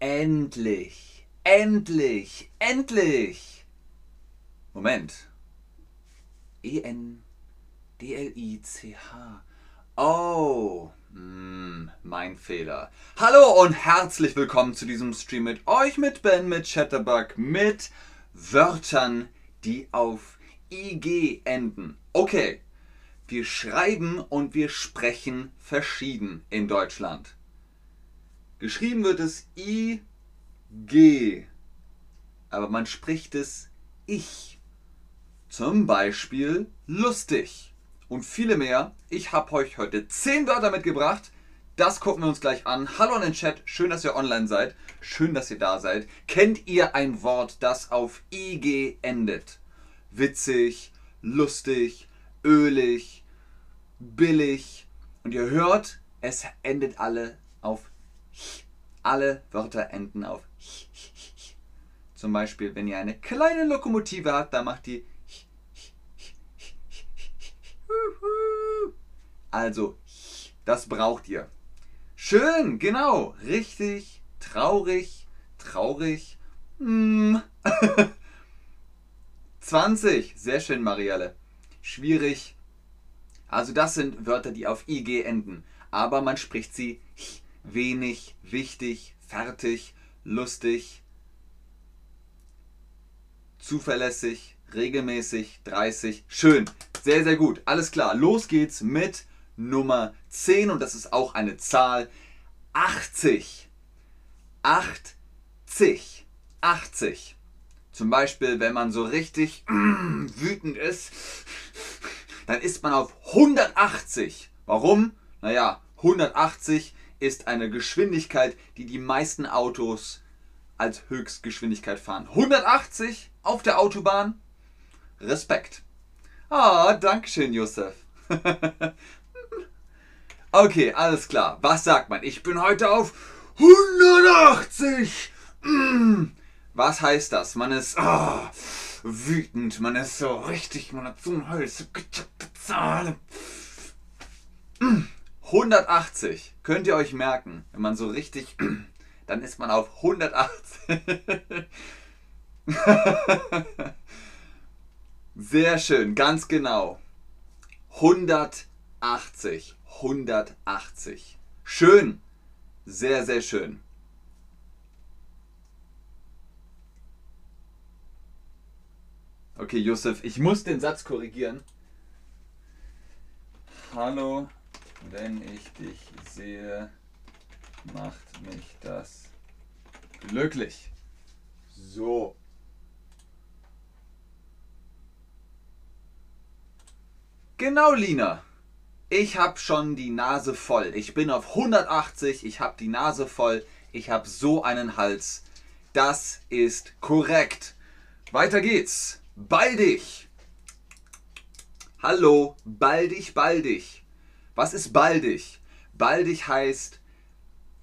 Endlich, endlich, endlich. Moment. E-N-D-L-I-C-H. Oh, hm, mein Fehler. Hallo und herzlich willkommen zu diesem Stream mit euch, mit Ben, mit Chatterbug, mit Wörtern, die auf IG enden. Okay, wir schreiben und wir sprechen verschieden in Deutschland. Geschrieben wird es IG, aber man spricht es Ich. Zum Beispiel lustig. Und viele mehr. Ich habe euch heute 10 Wörter mitgebracht. Das gucken wir uns gleich an. Hallo in den Chat, schön, dass ihr online seid. Schön, dass ihr da seid. Kennt ihr ein Wort, das auf IG endet? Witzig, lustig, ölig, billig. Und ihr hört, es endet alle auf alle Wörter enden auf Zum Beispiel, wenn ihr eine kleine Lokomotive habt, dann macht die Also, das braucht ihr. Schön, genau, richtig, traurig, traurig. Hm. 20, sehr schön, Marielle. Schwierig. Also das sind Wörter, die auf IG enden, aber man spricht sie wenig, wichtig, fertig, lustig, zuverlässig, regelmäßig, 30. Schön, sehr, sehr gut. Alles klar, los geht's mit Nummer 10 und das ist auch eine Zahl. 80. 80. 80. Zum Beispiel, wenn man so richtig mm, wütend ist, dann ist man auf 180. Warum? Naja, 180 ist eine Geschwindigkeit, die die meisten Autos als Höchstgeschwindigkeit fahren. 180 auf der Autobahn? Respekt. Ah, Dankeschön, Josef. okay, alles klar. Was sagt man? Ich bin heute auf 180. Was heißt das? Man ist oh, wütend, man ist so richtig, man hat so ein Hals. 180 könnt ihr euch merken, wenn man so richtig, dann ist man auf 180. Sehr schön, ganz genau. 180, 180. Schön, sehr, sehr schön. Okay, Josef, ich muss den Satz korrigieren. Hallo, wenn ich dich sehe, macht mich das glücklich. So. Genau, Lina. Ich habe schon die Nase voll. Ich bin auf 180, ich habe die Nase voll. Ich habe so einen Hals. Das ist korrekt. Weiter geht's. Baldig. Hallo, baldig, baldig. Was ist baldig? Baldig heißt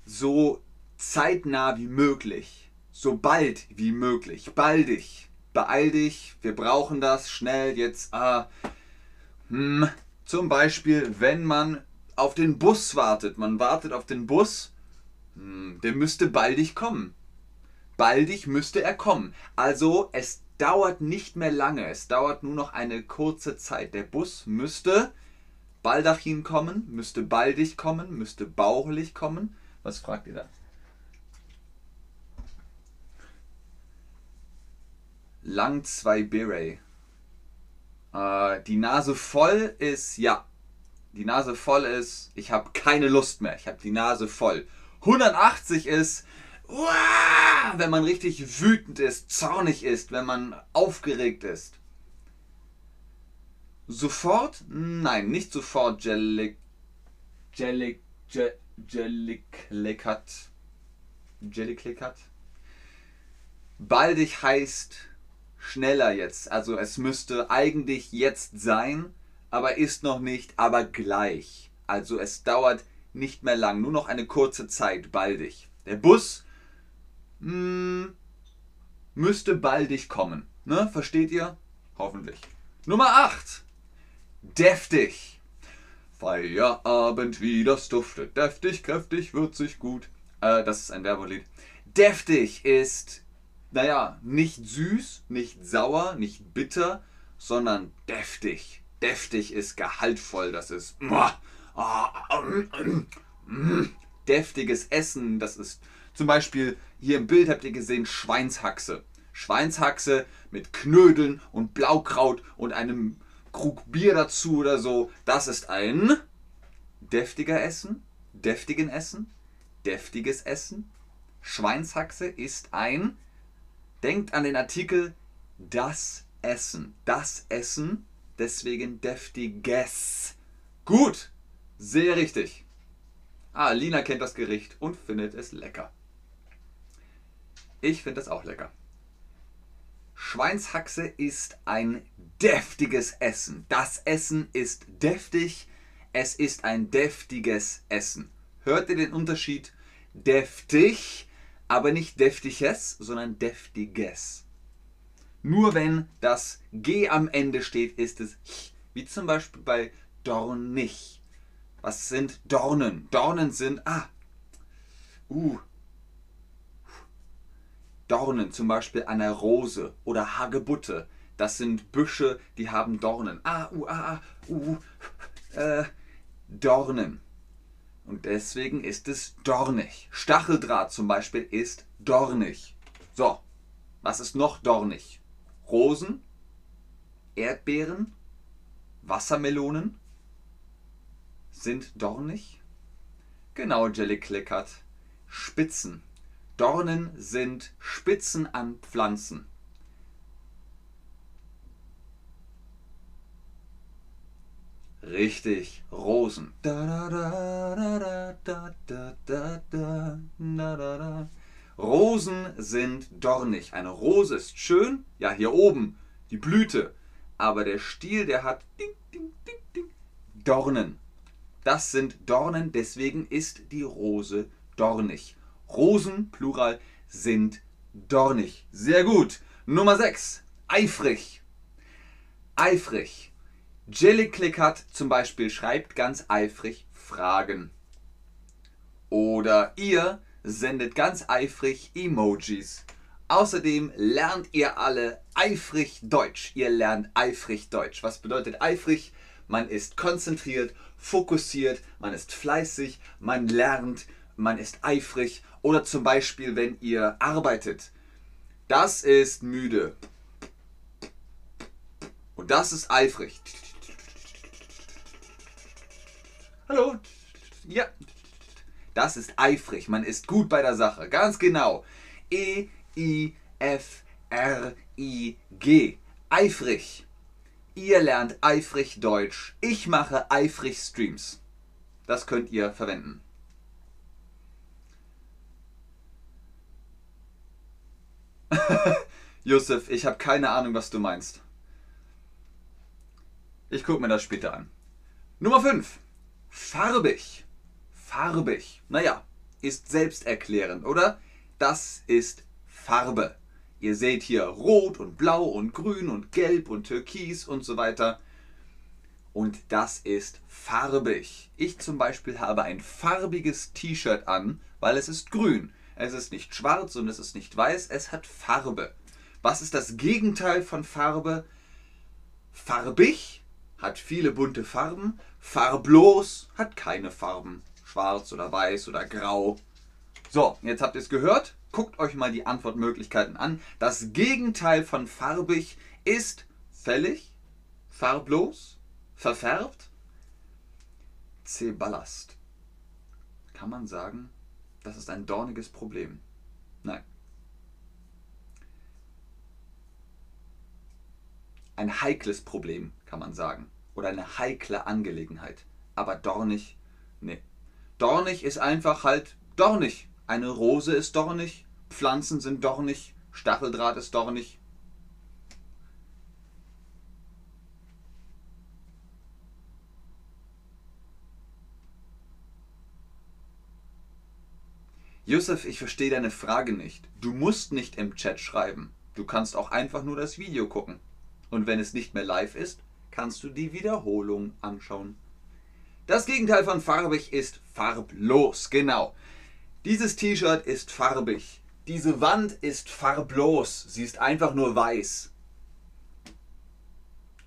so zeitnah wie möglich, so bald wie möglich, baldig. Beeil dich, wir brauchen das schnell jetzt. Ah, hm, zum Beispiel, wenn man auf den Bus wartet, man wartet auf den Bus, hm, der müsste baldig kommen. Baldig müsste er kommen. Also es dauert nicht mehr lange, es dauert nur noch eine kurze Zeit. Der Bus müsste Baldachin kommen, müsste baldig kommen, müsste bauchlich kommen. Was fragt ihr da? Lang 2 Beret. Äh, die Nase voll ist, ja. Die Nase voll ist, ich habe keine Lust mehr. Ich habe die Nase voll. 180 ist, uah, wenn man richtig wütend ist, zornig ist, wenn man aufgeregt ist. Sofort? Nein, nicht sofort Jellic. Jellic. Jelliclicat. Jelliclicat. Baldig heißt schneller jetzt. Also es müsste eigentlich jetzt sein, aber ist noch nicht, aber gleich. Also es dauert nicht mehr lang, nur noch eine kurze Zeit, baldig. Der Bus mh, hm, müsste baldig kommen. Ne? Versteht ihr? Hoffentlich. Nummer 8 deftig. Feierabend, wie das duftet, deftig, kräftig, würzig, gut. Äh, das ist ein Werbelied. Deftig ist, naja, nicht süß, nicht sauer, nicht bitter, sondern deftig. Deftig ist gehaltvoll, das ist deftiges Essen, das ist zum Beispiel hier im Bild habt ihr gesehen Schweinshaxe. Schweinshaxe mit Knödeln und Blaukraut und einem Krug Bier dazu oder so. Das ist ein deftiger Essen, deftigen Essen, deftiges Essen. Schweinshaxe ist ein, denkt an den Artikel das Essen. Das Essen, deswegen deftiges. Gut, sehr richtig. Ah, Lina kennt das Gericht und findet es lecker. Ich finde es auch lecker. Schweinshaxe ist ein deftiges Essen. Das Essen ist deftig. Es ist ein deftiges Essen. Hört ihr den Unterschied? Deftig, aber nicht deftiges, sondern deftiges. Nur wenn das G am Ende steht, ist es ch, wie zum Beispiel bei dornig. Was sind Dornen? Dornen sind, ah, uh, Dornen, zum Beispiel einer Rose oder Hagebutte. Das sind Büsche, die haben Dornen. Ah, uh, ah, uh, äh, Dornen. Und deswegen ist es dornig. Stacheldraht zum Beispiel ist dornig. So, was ist noch dornig? Rosen, Erdbeeren, Wassermelonen sind dornig. Genau, Jelly Clickert. Spitzen. Dornen sind Spitzen an Pflanzen. Richtig, Rosen. Rosen sind dornig. Eine Rose ist schön, ja hier oben, die Blüte. Aber der Stiel, der hat ding, ding, ding, Dornen. Das sind Dornen, deswegen ist die Rose dornig. Rosen, Plural, sind dornig. Sehr gut. Nummer 6. Eifrig. Eifrig. Jellyclick hat zum Beispiel schreibt ganz eifrig Fragen. Oder ihr sendet ganz eifrig Emojis. Außerdem lernt ihr alle eifrig Deutsch. Ihr lernt eifrig Deutsch. Was bedeutet eifrig? Man ist konzentriert, fokussiert, man ist fleißig, man lernt, man ist eifrig oder zum Beispiel, wenn ihr arbeitet. Das ist müde. Und das ist eifrig. Hallo. Ja. Das ist eifrig. Man ist gut bei der Sache. Ganz genau. E, I, F, R, I, G. Eifrig. Ihr lernt eifrig Deutsch. Ich mache eifrig Streams. Das könnt ihr verwenden. Josef, ich habe keine Ahnung, was du meinst. Ich gucke mir das später an. Nummer 5. Farbig. Farbig. Naja, ist selbsterklärend, oder? Das ist Farbe. Ihr seht hier rot und blau und grün und gelb und türkis und so weiter. Und das ist farbig. Ich zum Beispiel habe ein farbiges T-Shirt an, weil es ist grün. Es ist nicht schwarz und es ist nicht weiß, es hat Farbe. Was ist das Gegenteil von Farbe? Farbig hat viele bunte Farben, farblos hat keine Farben. Schwarz oder weiß oder grau. So, jetzt habt ihr es gehört. Guckt euch mal die Antwortmöglichkeiten an. Das Gegenteil von farbig ist fällig, farblos, verfärbt. C. Ballast. Kann man sagen, das ist ein dorniges Problem. Nein. Ein heikles Problem, kann man sagen. Oder eine heikle Angelegenheit. Aber dornig, nee. Dornig ist einfach halt dornig. Eine Rose ist dornig, Pflanzen sind dornig, Stacheldraht ist dornig, Yusuf, ich verstehe deine Frage nicht. Du musst nicht im Chat schreiben. Du kannst auch einfach nur das Video gucken. Und wenn es nicht mehr live ist, kannst du die Wiederholung anschauen. Das Gegenteil von farbig ist farblos, genau. Dieses T-Shirt ist farbig. Diese Wand ist farblos. Sie ist einfach nur weiß.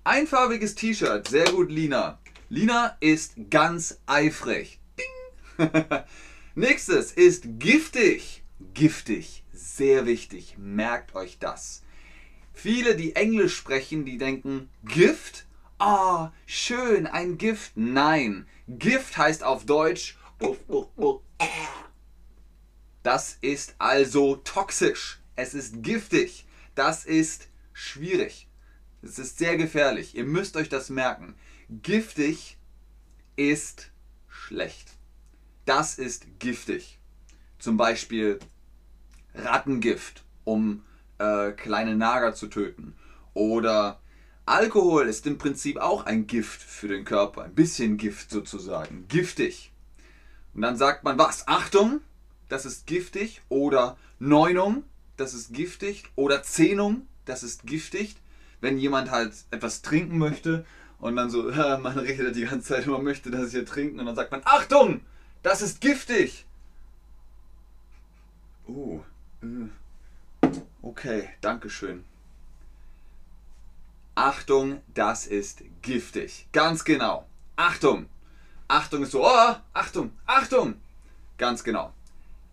Einfarbiges T-Shirt. Sehr gut, Lina. Lina ist ganz eifrig. Ding. Nächstes ist giftig. Giftig. Sehr wichtig. Merkt euch das. Viele, die Englisch sprechen, die denken, Gift? Ah, oh, schön, ein Gift. Nein, Gift heißt auf Deutsch, das ist also toxisch. Es ist giftig. Das ist schwierig. Es ist sehr gefährlich. Ihr müsst euch das merken. Giftig ist schlecht. Das ist giftig. Zum Beispiel Rattengift, um äh, kleine Nager zu töten. Oder Alkohol ist im Prinzip auch ein Gift für den Körper. Ein bisschen Gift sozusagen. Giftig. Und dann sagt man was? Achtung, das ist giftig. Oder Neunung, das ist giftig. Oder Zehnung, das ist giftig. Wenn jemand halt etwas trinken möchte und dann so, man redet die ganze Zeit, man möchte das hier trinken und dann sagt man, Achtung, das ist giftig. Uh, uh. Okay, Dankeschön. Achtung, das ist giftig. Ganz genau. Achtung. Achtung ist so, oh, Achtung, Achtung. Ganz genau.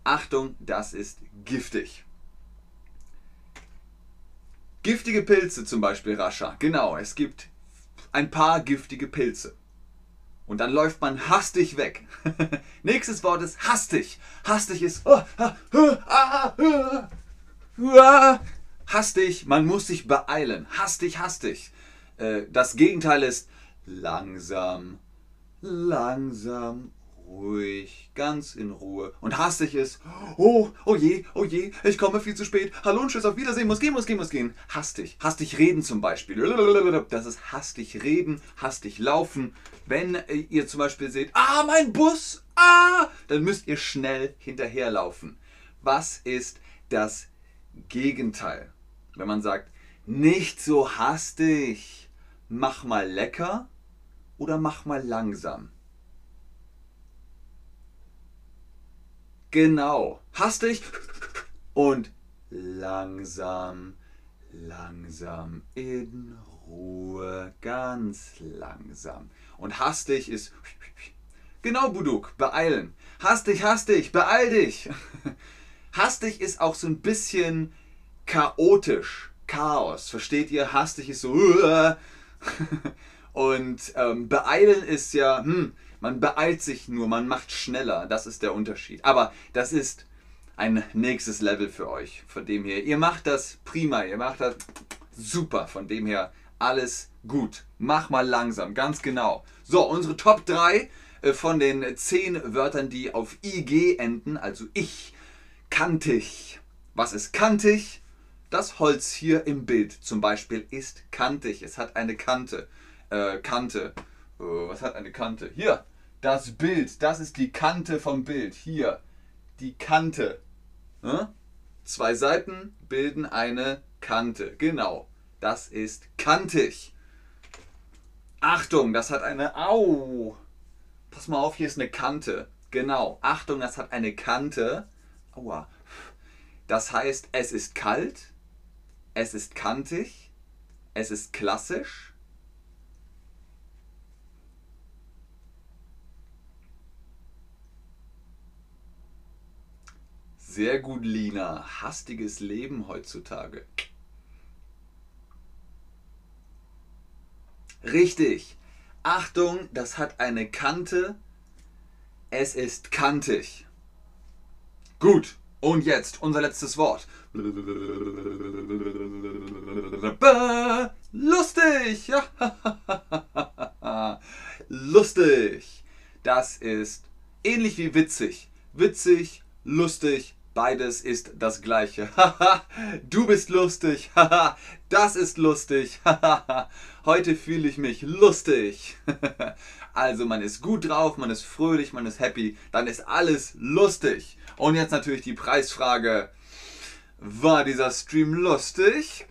Achtung, das ist giftig. Giftige Pilze zum Beispiel, Rascha. Genau, es gibt ein paar giftige Pilze. Und dann läuft man hastig weg. Nächstes Wort ist hastig. Hastig ist. Oh, ah, hastig, man muss sich beeilen. Hastig, hastig. Äh, das Gegenteil ist langsam, langsam, ruhig, ganz in Ruhe. Und hastig ist, oh, oh je, oh je, ich komme viel zu spät. Hallo und tschüss, auf Wiedersehen, muss gehen, muss gehen, muss gehen. Hastig, hastig reden zum Beispiel. Das ist hastig reden, hastig laufen. Wenn ihr zum Beispiel seht, ah, mein Bus, ah, dann müsst ihr schnell hinterherlaufen. Was ist das Gegenteil. Wenn man sagt, nicht so hastig, mach mal lecker oder mach mal langsam. Genau, hastig und langsam, langsam in Ruhe, ganz langsam. Und hastig ist genau Buduk, beeilen. Hastig, hastig, beeil dich. Hastig ist auch so ein bisschen chaotisch. Chaos. Versteht ihr? Hastig ist so. Und ähm, beeilen ist ja, hm, man beeilt sich nur, man macht schneller. Das ist der Unterschied. Aber das ist ein nächstes Level für euch. Von dem her, ihr macht das prima, ihr macht das super. Von dem her, alles gut. Mach mal langsam, ganz genau. So, unsere Top 3 äh, von den 10 Wörtern, die auf IG enden, also ich, kantig. Was ist kantig? Das Holz hier im Bild zum Beispiel ist kantig. Es hat eine Kante. Äh, Kante. Äh, was hat eine Kante? Hier, das Bild. Das ist die Kante vom Bild. Hier, die Kante. Hm? Zwei Seiten bilden eine Kante. Genau, das ist kantig. Achtung, das hat eine... Au! Pass mal auf, hier ist eine Kante. Genau, Achtung, das hat eine Kante. Aua. Das heißt, es ist kalt, es ist kantig, es ist klassisch. Sehr gut, Lina. Hastiges Leben heutzutage. Richtig. Achtung, das hat eine Kante. Es ist kantig. Gut, und jetzt unser letztes Wort. Lustig! lustig! Das ist ähnlich wie witzig. Witzig, lustig, beides ist das gleiche. du bist lustig. das ist lustig. Heute fühle ich mich lustig. also man ist gut drauf, man ist fröhlich, man ist happy, dann ist alles lustig. Und jetzt natürlich die Preisfrage. War dieser Stream lustig?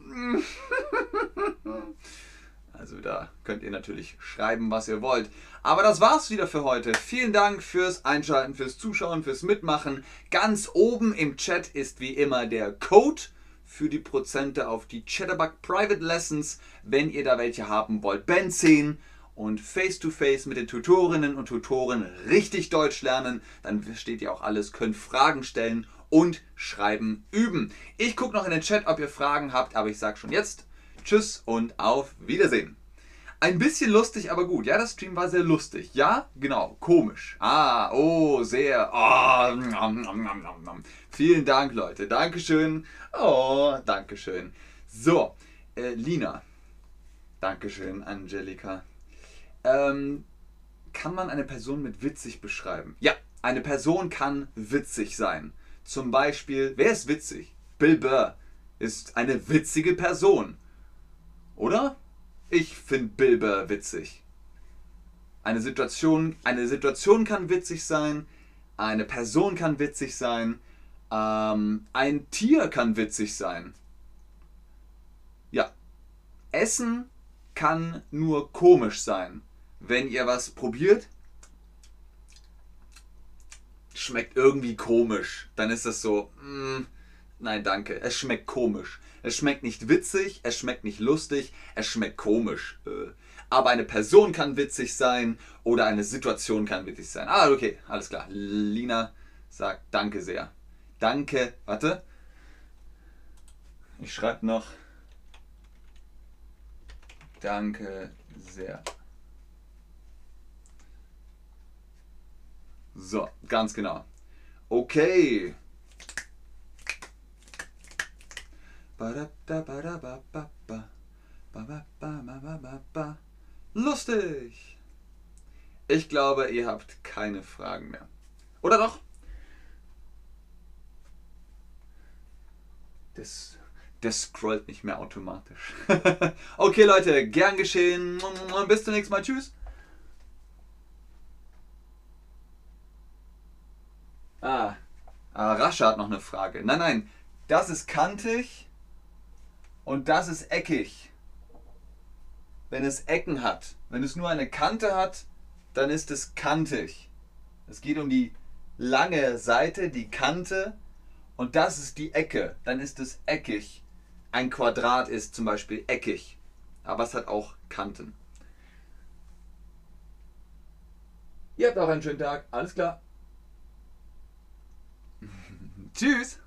Also da könnt ihr natürlich schreiben, was ihr wollt. Aber das war's wieder für heute. Vielen Dank fürs Einschalten, fürs Zuschauen, fürs Mitmachen. Ganz oben im Chat ist wie immer der Code für die Prozente auf die Chatterbug Private Lessons, wenn ihr da welche haben wollt. Ben 10 und face-to-face -face mit den Tutorinnen und Tutoren richtig Deutsch lernen. Dann versteht ihr auch alles, könnt Fragen stellen und schreiben üben. Ich gucke noch in den Chat, ob ihr Fragen habt, aber ich sage schon jetzt Tschüss und auf Wiedersehen. Ein bisschen lustig, aber gut. Ja, das Stream war sehr lustig. Ja, genau, komisch. Ah, oh, sehr. Oh, nom, nom, nom, Vielen Dank, Leute. Dankeschön. Oh, Dankeschön. So, äh, Lina. Dankeschön, Angelika. Ähm, kann man eine Person mit witzig beschreiben? Ja, eine Person kann witzig sein. Zum Beispiel, wer ist witzig? Bill Burr ist eine witzige Person. Oder? Ich finde Bill Burr witzig. Eine Situation, eine Situation kann witzig sein, eine Person kann witzig sein, ähm, ein Tier kann witzig sein. Ja. Essen kann nur komisch sein. Wenn ihr was probiert, schmeckt irgendwie komisch, dann ist das so, mm, nein, danke, es schmeckt komisch. Es schmeckt nicht witzig, es schmeckt nicht lustig, es schmeckt komisch. Äh. Aber eine Person kann witzig sein oder eine Situation kann witzig sein. Ah, okay, alles klar. Lina sagt Danke sehr. Danke, warte. Ich schreibe noch. Danke sehr. So, ganz genau. Okay. Lustig! Ich glaube, ihr habt keine Fragen mehr. Oder doch? Das, das scrollt nicht mehr automatisch. okay, Leute, gern geschehen. Bis zum nächsten Mal. Tschüss. Ah, ah Rascha hat noch eine Frage. Nein, nein, das ist kantig und das ist eckig. Wenn es Ecken hat, wenn es nur eine Kante hat, dann ist es kantig. Es geht um die lange Seite, die Kante und das ist die Ecke. Dann ist es eckig. Ein Quadrat ist zum Beispiel eckig, aber es hat auch Kanten. Ihr habt auch einen schönen Tag. Alles klar. Tschüss.